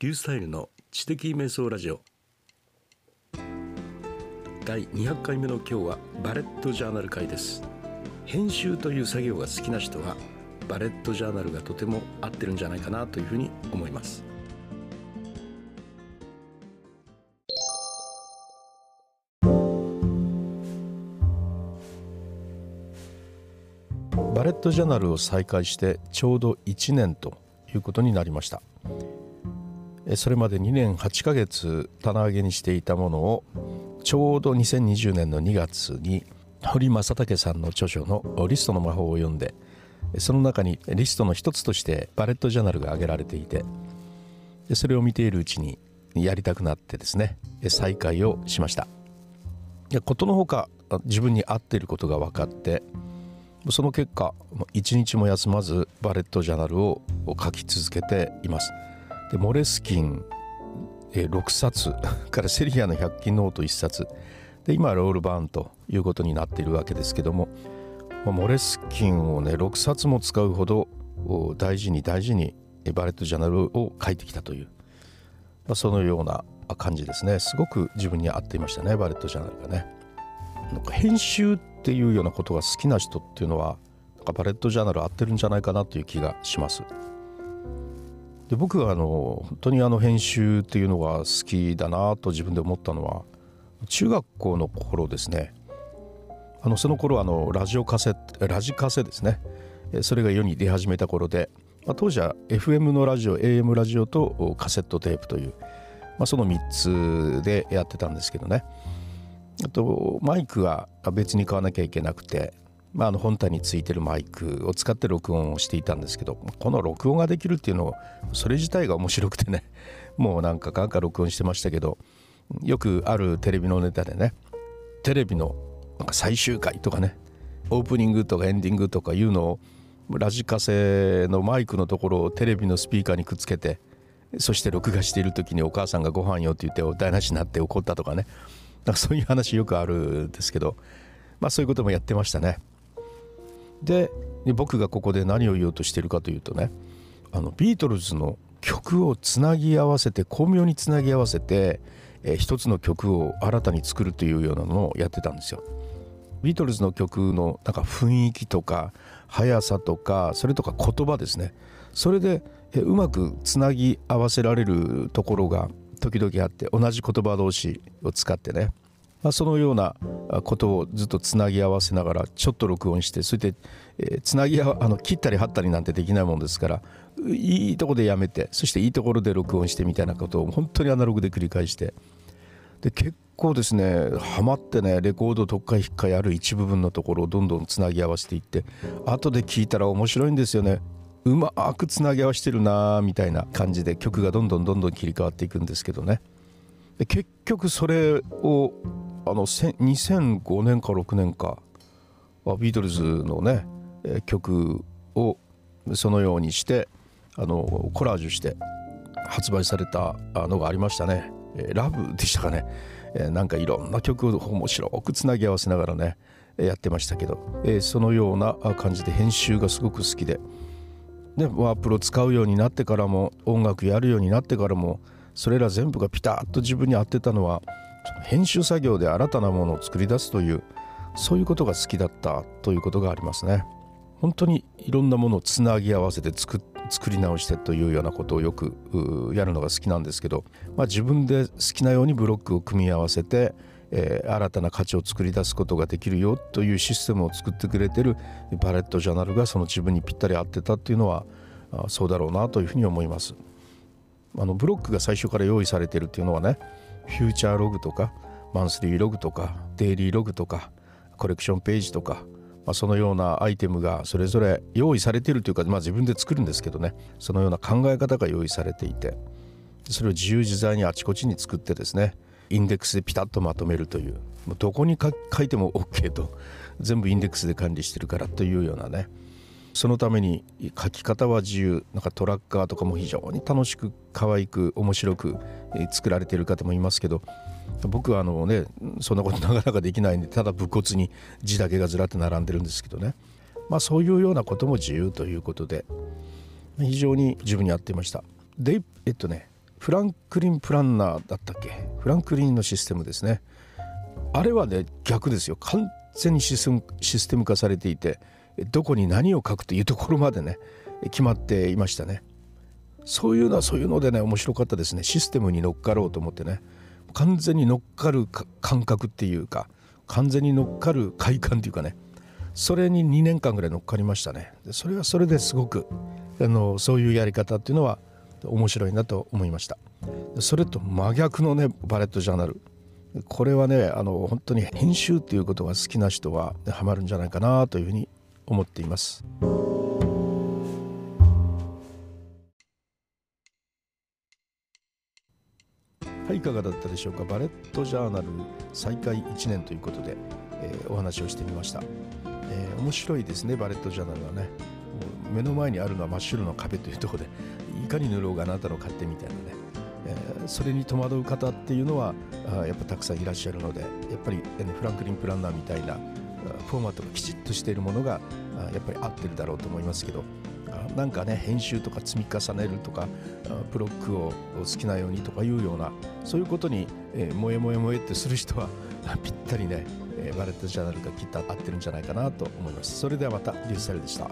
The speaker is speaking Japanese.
リュースタイルの知的瞑想ラジオ。第200回目の今日はバレットジャーナル会です。編集という作業が好きな人はバレットジャーナルがとても合ってるんじゃないかなというふうに思います。バレットジャーナルを再開してちょうど1年ということになりました。それまで2年8ヶ月棚上げにしていたものをちょうど2020年の2月に堀正武さんの著書の「リストの魔法」を読んでその中にリストの一つとしてバレットジャーナルが挙げられていてそれを見ているうちにやりたくなってですね再開をしました。ことのほか自分に合っていることが分かってその結果一日も休まずバレットジャーナルを書き続けています。でモレスキンえ6冊。からセリアの100均ノート1冊。で今はロルバーンということになっているわけですけども。まモレスキンをね6冊も使うほど大事に大事にバレットジャーナルを書いてきたという、まあ、そのような感じですね。すごく自分に合っていましたねバレットジャーナルがね。なんか編集っていうようなことが好きな人っていうのはなんかバレットジャーナル合ってるんじゃないかなという気がします。で僕があの本当にあの編集っていうのが好きだなと自分で思ったのは中学校の頃ですね。あのその頃あのラジオカセラジカセですね。それが世に出始めた頃で、まあ、当時は FM のラジオ AM ラジオとカセットテープという、まあ、その3つでやってたんですけどね。あとマイクは別に買わなきゃいけなくてまあ、あの本体についてるマイクを使って録音をしていたんですけどこの録音ができるっていうのそれ自体が面白くてね もうなんかかか録音してましたけどよくあるテレビのネタでねテレビのなんか最終回とかねオープニングとかエンディングとかいうのをラジカセのマイクのところをテレビのスピーカーにくっつけてそして録画している時にお母さんがご飯よって言ってお台無しになって怒ったとかねなんかそういう話よくあるんですけどまあそういうこともやってましたね。で僕がここで何を言おうとしてるかというとねあのビートルズの曲をつなぎ合わせて巧妙につなぎ合わせて、えー、一つの曲を新たに作るというようなのをやってたんですよ。ビートルズの曲のなんか雰囲気とか速さとかそれとか言葉ですねそれでうまくつなぎ合わせられるところが時々あって同じ言葉同士を使ってねまあ、そのようなことをずっとつなぎ合わせながらちょっと録音してそして、えー、つなぎあの切ったり貼ったりなんてできないもんですからいいとこでやめてそしていいところで録音してみたいなことを本当にアナログで繰り返してで結構ですねハマってねレコード特化引っかいある一部分のところをどんどんつなぎ合わせていって後で聞いたら面白いんですよね。うまくつなぎ合わせてるなみたいな感じで曲がどんどんどんどん切り替わっていくんですけどね。で結局それをあの2005年か6年かはビートルズのね曲をそのようにしてあのコラージュして発売されたのがありましたね「ラブでしたかね。なんかいろんな曲を面白くつなぎ合わせながらねやってましたけどそのような感じで編集がすごく好きで。でワープロ使うようになってからも音楽やるようになってからもそれら全部がピタッと自分に合ってたのは編集作業で新たなものを作り出すというそういうことが好きだったということがありますね。本当にいろんなものをつなぎ合わせて作り直してというようなことをよくやるのが好きなんですけど、まあ、自分で好きなようにブロックを組み合わせて、えー、新たな価値を作り出すことができるよというシステムを作ってくれてるバレットジャーナルがその自分にぴったり合ってたっていうのはそうだろうなというふうに思います。あのブロックが最初から用意されてるっていうのはねフューチャーログとかマンスリーログとかデイリーログとかコレクションページとか、まあ、そのようなアイテムがそれぞれ用意されているというか、まあ、自分で作るんですけどね。そのような考え方が用意されていてそれを自由自在にあちこちに作ってですねインデックスでピタッとまとめるというどこに書いても OK と全部インデックスで管理してるからというようなねそのために書き方は自由。なんかトラッカーとかも非常に楽しく可愛く面白く作られている方もいますけど僕はあのねそんなことなかなかできないんでただ武骨に字だけがずらって並んでるんですけどね。まあそういうようなことも自由ということで非常に自分に合っていました。でえっとねフランクリンプランナーだったっけ？フランクリンのシステムですね。あれはね逆ですよ。完全にシステム化されていてどこに何を書くというところまでね決まっていましたね。そういうのはそういうのでね面白かったですね。システムに乗っかろうと思ってね。完全に乗っかる感覚っていうか完全に乗っかる快感っていうかね。それに2年間ぐらい乗っかりましたね。でそれはそれですごくあのそういうやり方っていうのは面白いなと思いました。それと真逆のねバレットジャーナル。これはねあの本当に編集っていうことが好きな人はハマるんじゃないかなというふうに思っています。はいいかがだったでしょうか？バレットジャーナル再開1年ということで、えー、お話をしてみました、えー、面白いですねバレットジャーナルはね。目の前にあるのは真っ白の壁というところでいかに塗ろうがあなたの勝手みたいなね、えー、それに戸惑う方っていうのはあやっぱたくさんいらっしゃるのでやっぱり、フランクリン・プランナーみたいなフォーマットがきちっとしているものがやっぱり合ってるだろうと思いますけどなんかね編集とか積み重ねるとかブロックを好きなようにとかいうようなそういうことに、えー、もえ萌え萌えってする人はぴったりね、えー、バレットジャーナルがきっと合ってるんじゃないかなと思います。それではまたリュースタイルでした。